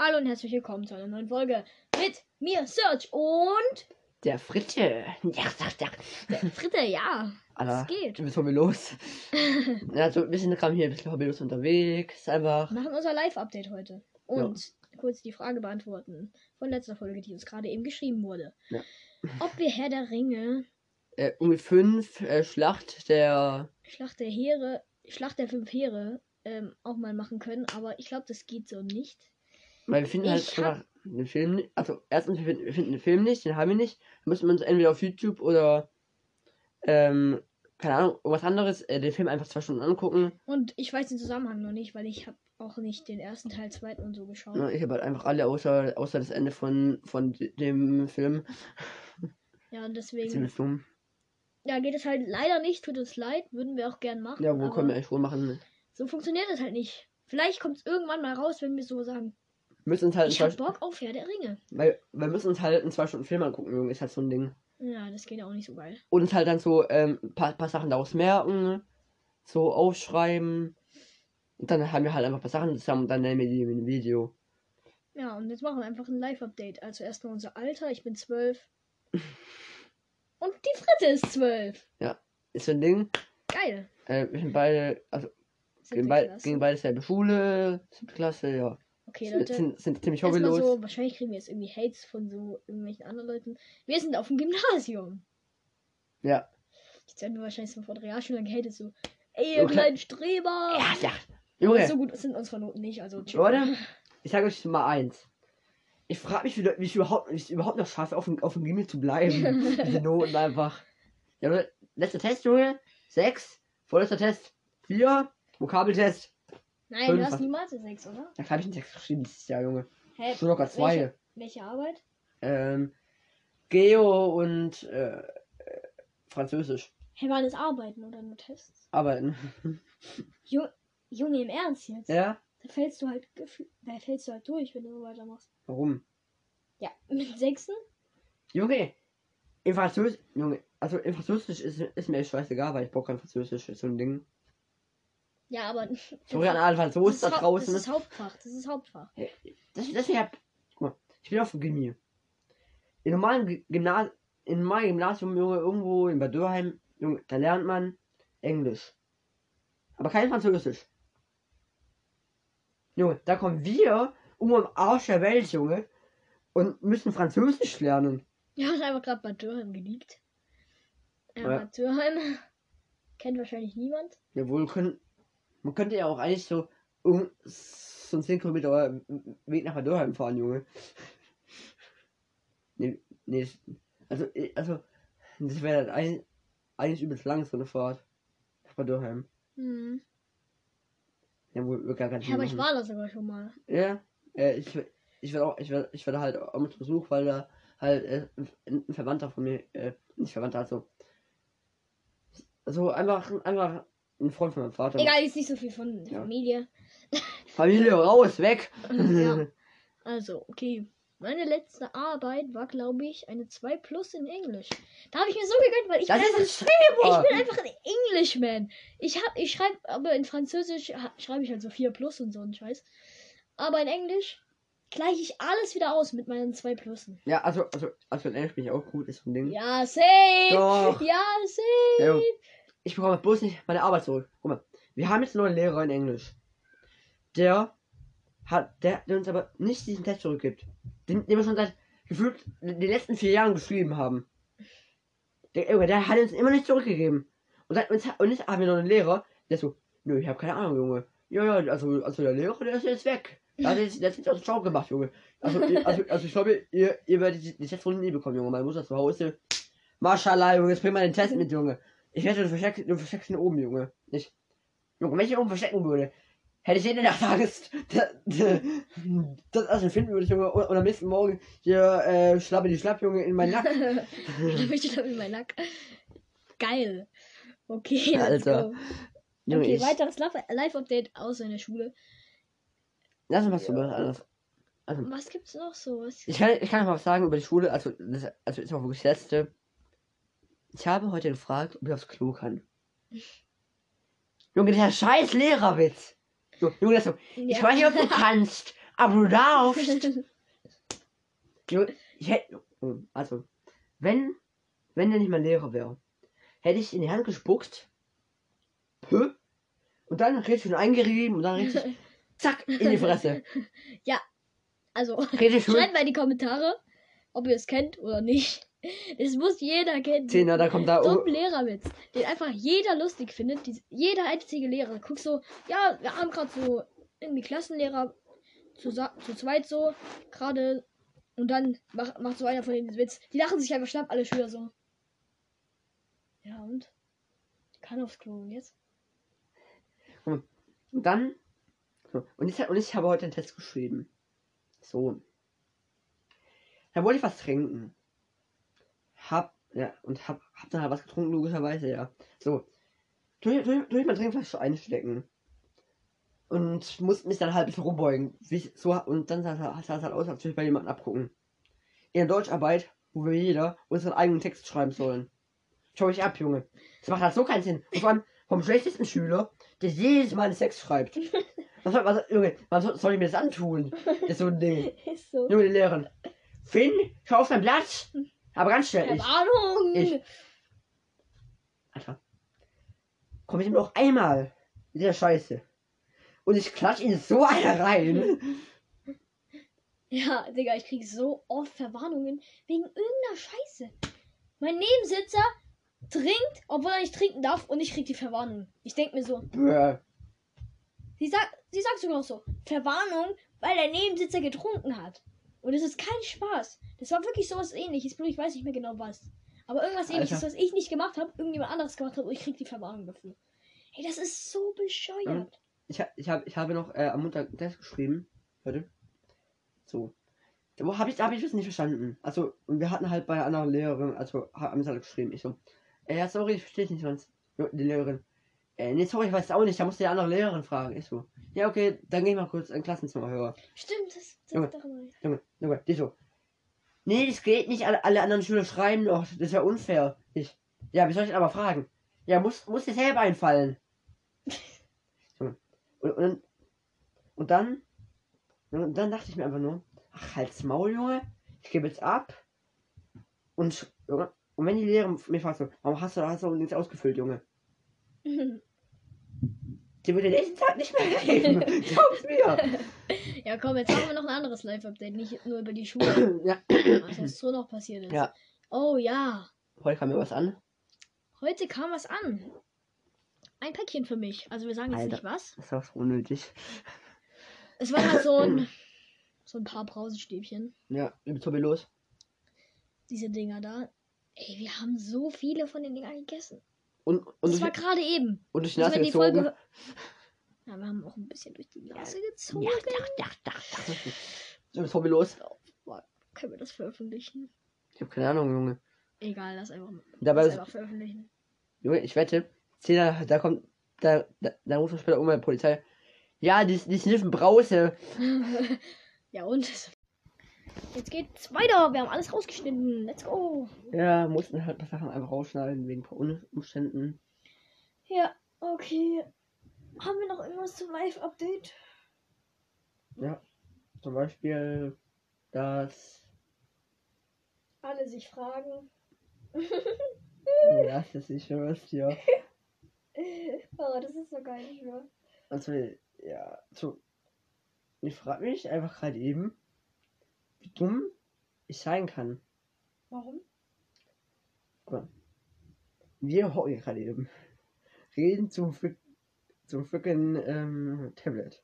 Hallo und herzlich willkommen zu einer neuen Folge mit mir, Search und Der Fritte. Ja, sag, sag. der Fritte, ja. Alter, Was geht? du bist hobbylos. ja, so, wir sind gerade hier ein bisschen hobbylos unterwegs. Einfach. Wir machen unser Live-Update heute. Und kurz die Frage beantworten von letzter Folge, die uns gerade eben geschrieben wurde. Ja. Ob wir Herr der Ringe, Äh, um fünf äh, Schlacht der. Schlacht der Heere, Schlacht der fünf Heere ähm, auch mal machen können, aber ich glaube, das geht so nicht. Weil wir finden halt Ich hab- einfach den Film nicht. Also, erstens, wir finden, wir finden den Film nicht, den haben wir nicht. Da müssen wir uns entweder auf YouTube oder. Ähm, keine Ahnung, irgendwas anderes, äh, den Film einfach zwei Stunden angucken. Und ich weiß den Zusammenhang noch nicht, weil ich habe auch nicht den ersten Teil, zweiten und so geschaut. Ja, ich habe halt einfach alle außer, außer das Ende von, von de- dem Film. Ja, und deswegen. Ziemlich dumm. Ja, geht es halt leider nicht, tut uns leid, würden wir auch gern machen. Ja, wo können wir eigentlich wohl machen? So funktioniert es halt nicht. Vielleicht kommt es irgendwann mal raus, wenn wir so sagen, müssen uns halt ich hab Bock auf Herr der Ringe. weil wir müssen uns halt in zwei Stunden Film angucken, Junge, ist halt so ein Ding. Ja, das geht auch nicht so geil. Und uns halt dann so ähm, ein paar, paar Sachen daraus merken, so aufschreiben. Und dann haben wir halt einfach ein paar Sachen zusammen und dann nennen wir die in ein Video. Ja, und jetzt machen wir einfach ein Live-Update. Also erstmal unser Alter, ich bin zwölf. Und die Fritte ist zwölf. Ist so ein Ding. Geil. Äh, wir sind beide, also gehen, Klasse. gehen beide selbe Schule, siebte Klasse, ja. Okay, Leute. sind, sind ziemlich hobbylos. so, wahrscheinlich kriegen wir jetzt irgendwie Hates von so irgendwelchen anderen Leuten. Wir sind auf dem Gymnasium. Ja. Jetzt werden wir wahrscheinlich so von der Realschule gehatet, so, ey, ihr klein- kleinen Streber. Ja, ja. Junge, So gut sind unsere Noten nicht, also chill. Leute, ich sage euch mal eins. Ich frage mich, wie, wie, ich überhaupt, wie ich überhaupt noch schaffe, auf dem, auf dem Gimmi zu bleiben. Diese Noten einfach. Ja, letzter Test, Junge. Sechs. Vorletzter Test. Vier. Vokabeltest. Nein, Fünf, du hast was- niemals eine 6, oder? Da habe ich einen Text geschrieben dieses Jahr, Junge. Hä? Schon locker zwei. Welche, welche Arbeit? Ähm, Geo und äh, äh, Französisch. Hä, waren das Arbeiten oder nur Tests? Arbeiten. Ju Junge, im Ernst jetzt? ja? Da fällst du halt da fällst du halt durch, wenn du so weitermachst. Warum? Ja, mit Sechsen? Junge, im Französisch, Junge, also im Französisch ist, ist mir echt scheißegal, weil ich brauche kein Französisch, ist so ein Ding. Ja, aber. Sorry an alle das Franzosen ist, da Hau- draußen. das ist Hauptfach. Das ist Hauptfach. Das, das ja, guck mal, ich bin auf dem Gimmi. In normalen Gymnasium, in meinem Gymnasium, Junge, irgendwo in Bad Dürheim, Junge, da lernt man Englisch. Aber kein Französisch. Junge, da kommen wir um am Arsch der Welt, Junge, und müssen Französisch lernen. Ja, ist einfach gerade Bad Dürheim geleakt. Ja, Ja. Bad Dürheim. Kennt wahrscheinlich niemand. Jawohl, können, man könnte ja auch eigentlich so, um, so einen 10 Kilometer Weg nach Bad Dürheim fahren, Junge. Nee, nee, also, eh, also, das wäre dann ein, eigentlich übelst lang, so eine Fahrt. Nach Bad Dürheim. Hm. Ja, wohl, wir gar keinen Ja, aber ich war da sogar schon mal. Ja, äh, ich, ich werde auch, ich werde, ich werde halt auch mit Besuch, weil da halt äh, ein, ein Verwandter von mir, äh, nicht Verwandter, also, so einfach, einfach ein Freund von meinem Vater. Egal, ist nicht so viel von Ja. Familie. Familie raus, weg! ja. Also, okay. Meine letzte Arbeit war, glaube ich, eine 2 Plus in Englisch. Da habe ich mir so gegönnt, weil ich Das bin einfach, ist ein Streber! ich bin einfach ein Englishman. Ich hab, ich schreibe, aber in Französisch schreibe ich halt so 4 Plus und so ein Scheiß. Aber in Englisch gleiche ich alles wieder aus mit meinen 2 Plussen. Ja, also, also, also in Englisch bin ich auch gut, ist so ein Ding. Ja, safe! Doch. Ja, safe! Ja, ich bekomme bloß nicht meine Arbeit zurück. Guck mal, wir haben jetzt einen neuen Lehrer in Englisch. Der hat, der, der uns aber nicht diesen Test zurückgibt. Den, den wir schon seit gefühlt den letzten vier Jahren geschrieben haben. Der, Junge, der hat uns immer nicht zurückgegeben. Und, dann, und, und jetzt haben wir noch einen Lehrer, der so, nö, ich habe keine Ahnung, Junge. Ja, ja, also, also der Lehrer, der ist jetzt weg. Der hat jetzt, der hat jetzt aus Schau gemacht, Junge. Also, also, also ich glaube, ihr, ihr werdet die, die Testrunde nie bekommen, Junge. Meine Mutter zu Hause. Maschallah, Junge, jetzt bring mal den Test mit, Junge. Ich wette, du versteckst, du versteckst ihn oben, Junge. Nicht. Junge, wenn ich ihn oben verstecken würde, hätte ich jede Nacht Angst, dass das also finden würde, Junge. Und, und am nächsten Morgen hier, äh, schlappe die Schlapp, Junge, in meinen Nacken. Da ich da in meinen Nack. Geil. Okay, let's Alter. go. Junge, Okay, ich, weiteres Live- Live-Update aus seiner Schule. lass uns was zu was anderes. Also, Was gibt's noch so? Was? ich kann, ich kann noch was sagen über die Schule, also, das, also ist auch wirklich das letzte. Ich habe heute gefragt, ob ich aufs Klo kann. Junge, der scheiß Lehrerwitz. Junge, das so, Ich Ja. weiß nicht, ob du kannst, Aber du darfst. Junge, ich hätte. Also, wenn. Wenn der nicht mein Lehrer wäre, hätte ich in die Hand gespuckt. Pö. Und dann richtig schön eingerieben und dann richtig. Zack, in die Fresse. also, Richtig schön. schreibt mal in die Kommentare, ob ihr es kennt oder nicht. Das muss jeder kennen. Zehner, da kommt da. dummen Lehrerwitz, den einfach jeder lustig findet. Die, jeder einzige Lehrer. Guck so, ja, wir haben gerade so irgendwie Klassenlehrer zu, zu zweit so, gerade. Und dann macht, macht so einer von denen diesen Witz. Die lachen sich einfach schnapp, alle Schüler so. Ja, und? Kann aufs Klo und jetzt? Und dann. So, und, ich, und ich habe heute einen Test geschrieben. So. Da wollte ich was trinken. Hab, ja, und hab, hab dann halt was getrunken, logischerweise, ja. So. Ich mein Trinkflasche einstecken. Und muss mich dann halt ein bisschen rumbeugen. Wie, ich- so, und dann sah es sah es halt aus, als würde ich bei jemandem abgucken. In der Deutscharbeit, wo wir jeder unseren eigenen Text schreiben sollen. Schau ich ab, Junge. Das macht halt so keinen Sinn. Und vor allem vom schlechtesten Schüler, der jedes Mal einen Text schreibt. Was soll, was, Junge, was soll, soll ich mir das antun? Das ist so ein Ding. Ist so. Junge, die Lehrerin. Finn, schau auf dein Blatt. Aber ganz schnell. Ich, Ahnung! ich- Alter. Komm ich noch einmal mit der Scheiße. Und ich klatsch ihn so eine rein. Ja, Digga, ich krieg so oft Verwarnungen wegen irgendeiner Scheiße. Mein Nebensitzer trinkt, obwohl er nicht trinken darf und ich krieg die Verwarnung. Ich denk mir so, Bäh. sie sagt, sie sagt sogar noch so, Verwarnung, weil der Nebensitzer getrunken hat. Und es ist kein Spaß. Das war wirklich sowas ähnliches, bloß ich weiß nicht mehr genau was. Aber irgendwas ähnliches, Alter. was ich nicht gemacht habe, irgendjemand anderes gemacht hat und ich krieg die Verwarnung dafür. Ey, das ist so bescheuert. Ich, ich, hab, ich habe noch äh, am Montag Test geschrieben. Warte. So. Wo habe ich, hab ich das nicht verstanden? Also, und wir hatten halt bei einer Lehrerin, also haben sie halt geschrieben. Ich so, äh, ja, sorry, ich verstehe nicht sonst. Jo, Die Lehrerin. Äh, nee, sorry, ich weiß auch nicht, da musst du die andere Lehrerin fragen. Ich so, ja, okay, dann geh ich mal kurz ein Klassenzimmer höher. Stimmt, das, das Junge. daran erinnert. Junge, Junge, die so. Nee, das geht nicht, alle, alle anderen Schüler schreiben noch, das ist ja unfair. Ich, ja, wie soll ich denn aber fragen? Ja, muss, muss dir selber einfallen. Junge. Und, und, und dann, und dann dachte ich mir einfach nur, ach, halt's Maul, Junge, ich gebe jetzt ab. Und, und wenn die Lehrerin mir fragt so, warum hast du, hast du nichts ausgefüllt, Junge? Die wird den nächsten Tag nicht mehr geben. Glaub's mir. Ja, komm, jetzt haben wir noch ein anderes Live-Update, nicht nur über die Schule. ja. was jetzt so noch passiert ist. Ja. Oh ja, Heute kam mir was an. heute kam was an. Ein Päckchen für mich. Also wir sagen jetzt Alter. nicht was. Das ist auch so unnötig. Es war halt so ein, so ein paar Brausestäbchen. Ja, Tobi, los. Diese Dinger da. Ey, wir haben so viele von den Dingern gegessen. Und, und, das war gerade eben. und durch die Also Nase die gezogen. Folge. Ja, wir haben auch ein bisschen durch die Nase gezogen. Ja, ja, ja, ja. Liebe Tobi, los. Können wir das veröffentlichen? Ich habe keine Ahnung, Junge. Egal, lass einfach, Dabei lass einfach veröffentlichen. Junge, ich wette, Zehner, da kommt, da, da, da ruft man später um bei der Polizei. Ja, die, die sniffen Brause. ja und? Jetzt geht's weiter. Wir haben alles rausgeschnitten. Let's go. Ja, mussten halt ein paar Sachen einfach rausschneiden wegen ein paar Umständen. Ja, okay. Haben wir noch irgendwas zum Live-Update? Ja, zum Beispiel, dass, Alle sich fragen. ja, das ist hörst, ja. Oh, das ist so geil, ich. Also, ja, so. Ich frage mich einfach gerade eben, wie dumm ich sein kann. Warum? Wir hocken gerade eben. Reden zum, Frick, zum frickin' ähm, Tablet.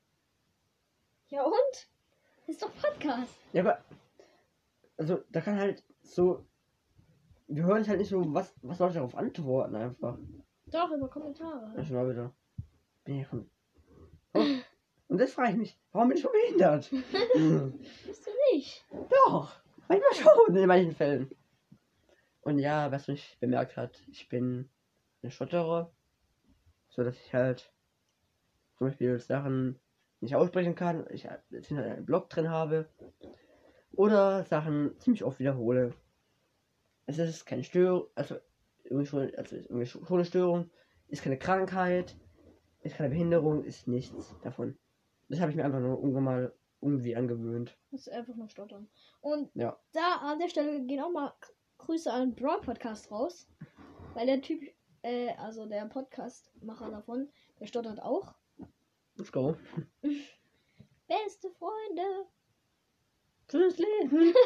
Ja und? Ist doch Podcast. Ja, aber. Also, da kann halt so. Wir hören halt nicht so, was, was soll ich darauf antworten einfach. Doch, über Kommentare. Ja, schon mal wieder. Bin ja von. Oh. Und das frage ich mich, warum bin ich schon behindert? Hm. Bist du nicht? Doch, manchmal schon in manchen Fällen. Und ja, was mich bemerkt hat, ich bin ein Stotterer, so dass ich halt zum Beispiel Sachen nicht aussprechen kann, ich jetzt hinter einem Blog drin habe oder Sachen ziemlich oft wiederhole. Es ist keine Störung, also irgendwie schon, also ist irgendwie schon eine Störung, ist keine Krankheit, ist keine Behinderung, ist nichts davon. Das habe ich mir einfach nur irgendwann mal irgendwie angewöhnt. Das ist einfach nur stottern. Und Ja. da an der Stelle gehen auch mal Grüße an Brawl Podcast raus. Weil der Typ, äh, also der Podcast-Macher davon, der stottert auch. Let's go. Beste Freunde. Fürs Leben.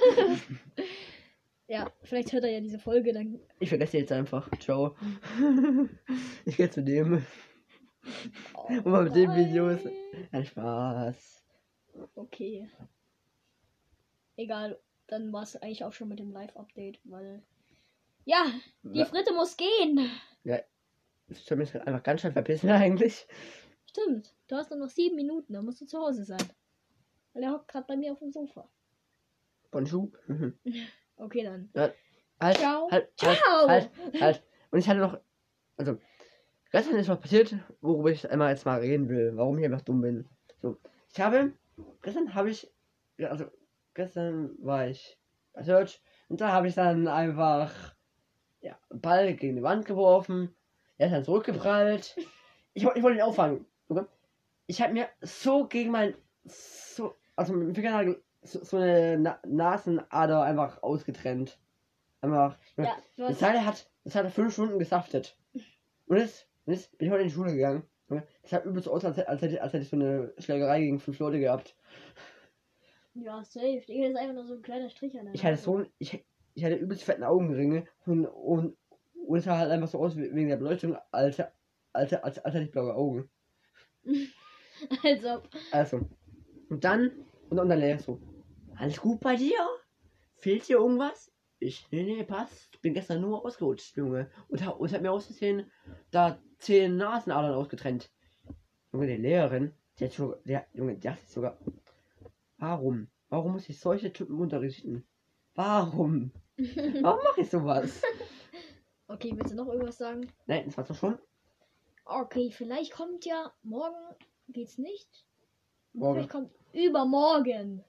Ja, vielleicht hört er ja diese Folge, dann. Ich vergesse jetzt einfach. Ciao. ich gehe zu dem. Und mit den nein. Videos. Ein Spaß. Okay. Egal, dann war es eigentlich auch schon mit dem Live-Update, weil. Ja, die Ja. Fritte muss gehen. Ich soll mich einfach ganz schön verpissen eigentlich. Stimmt, du hast nur noch sieben Minuten, dann musst du zu Hause sein. Weil er hockt gerade bei mir auf dem Sofa. Bonjour. Okay, dann. Halt, Ciao. halt, Ciao. halt, halt, halt. Und ich hatte noch, also, gestern ist was passiert, worüber ich einmal jetzt mal reden will, warum ich einfach dumm bin. So, ich habe, gestern habe ich, also, gestern war ich bei Search und da habe ich dann einfach, ja, einen Ball gegen die Wand geworfen, er ist dann zurückgeprallt. Ich, ich wollte ihn auffangen. Okay? Ich habe mir so gegen mein, so, also mit dem Fingernagel, so, so eine Na Nasenader einfach ausgetrennt. Einfach. Ja, Das Teil hat, das hat fünf Stunden gesaftet. Und jetzt, und jetzt bin ich heute in die Schule gegangen. Das hat übelst aus, als, hätte- als, hätte, als hätte ich so eine Schlägerei gegen fünf Leute gehabt. ja, safe. Digga, das ist einfach nur so ein kleiner Strich an der Ich hatte so ein- ich, ich hatte übelst fetten Augenringe und, und, und es sah halt einfach so aus wegen der Beleuchtung, als, als, als, als hätte ich blaue Augen. Also, Also. Und dann, und dann der Lehrer so, alles gut bei dir? Fehlt dir irgendwas? Ich, nee, nee, passt. Bin gestern nur ausgerutscht, Junge. Und, ha- und hat mir aus Versehen da zehn Nasenadern ausgetrennt. Junge, die Lehrerin, die hat schon, der, Junge, die hat sogar, warum? Warum muss ich solche Typen unterrichten? Warum? Warum mache ich sowas? okay, willst du noch irgendwas sagen? Nein, das war's doch schon. Okay, vielleicht kommt ja morgen, geht's nicht? Morgen. Vielleicht kommt übermorgen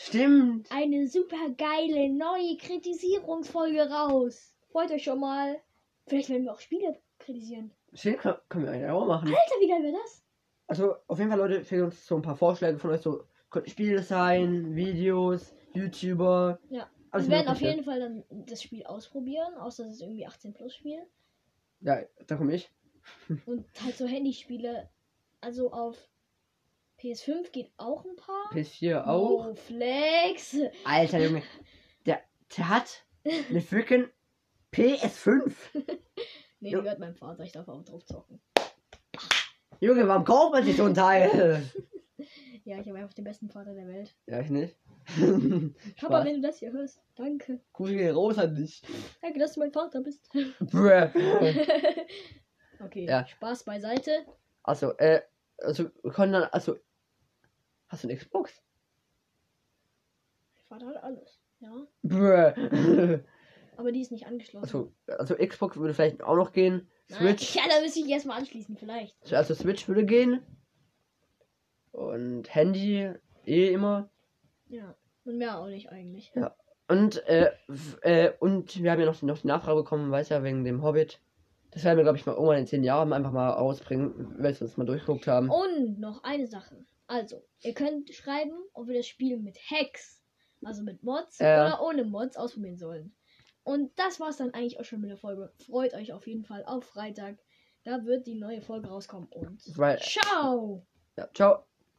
Stimmt. eine super geile neue Kritisierungsfolge raus. Freut euch schon mal. Vielleicht werden wir auch Spiele kritisieren. Stimmt, können wir eigentlich auch machen. Alter, wie geil wäre das? Also auf jeden Fall, Leute, fehlen uns so ein paar Vorschläge von euch. So könnten Spiele sein, Videos, YouTuber. Ja. Alles wir werden auf jeden Fall dann das Spiel ausprobieren, außer es ist irgendwie 18 plus Spiel. Ja, da komme ich. Und halt so Handyspiele. Also auf PS5 geht auch ein paar. PS4 auch. Oh, Flex. Alter Junge, der, der hat eine freaking PS5. Nee, die gehört meinem Vater, ich darf auch drauf zocken. Junge, warum kauft man sich so ein Teil? Ja, ich habe einfach den besten Vater der Welt. ja, ich nicht. Papa, wenn du das hier hörst, danke. Grüße gehen raus an dich. Danke, dass du mein Vater bist. Okay, Ja. Spaß beiseite. Also, äh, also, wir können dann, also, hast du eine Xbox? Mein Vater hat alles. Ja. Bruh. Aber die ist nicht angeschlossen. also, also, Xbox würde vielleicht auch noch gehen. Switch. Ja, da müsste ich erstmal anschließen, vielleicht. Also Switch würde gehen. Und Handy eh immer. Ja. Und mehr auch nicht eigentlich. Und, äh, äh, und wir haben ja noch, noch die Nachfrage bekommen, weiß ja, wegen dem Hobbit. Das werden wir, glaube ich, mal irgendwann in zehn Jahren einfach mal ausbringen, weil wir uns mal durchgeguckt haben. Und noch eine Sache. Also, ihr könnt schreiben, ob wir das Spiel mit Hacks, also mit Mods Ja. oder ohne Mods ausprobieren sollen. Und das war's dann eigentlich auch schon mit der Folge. Freut euch auf jeden Fall auf Freitag. Da wird die neue Folge rauskommen. Und Weil, ciao! ja, ciao.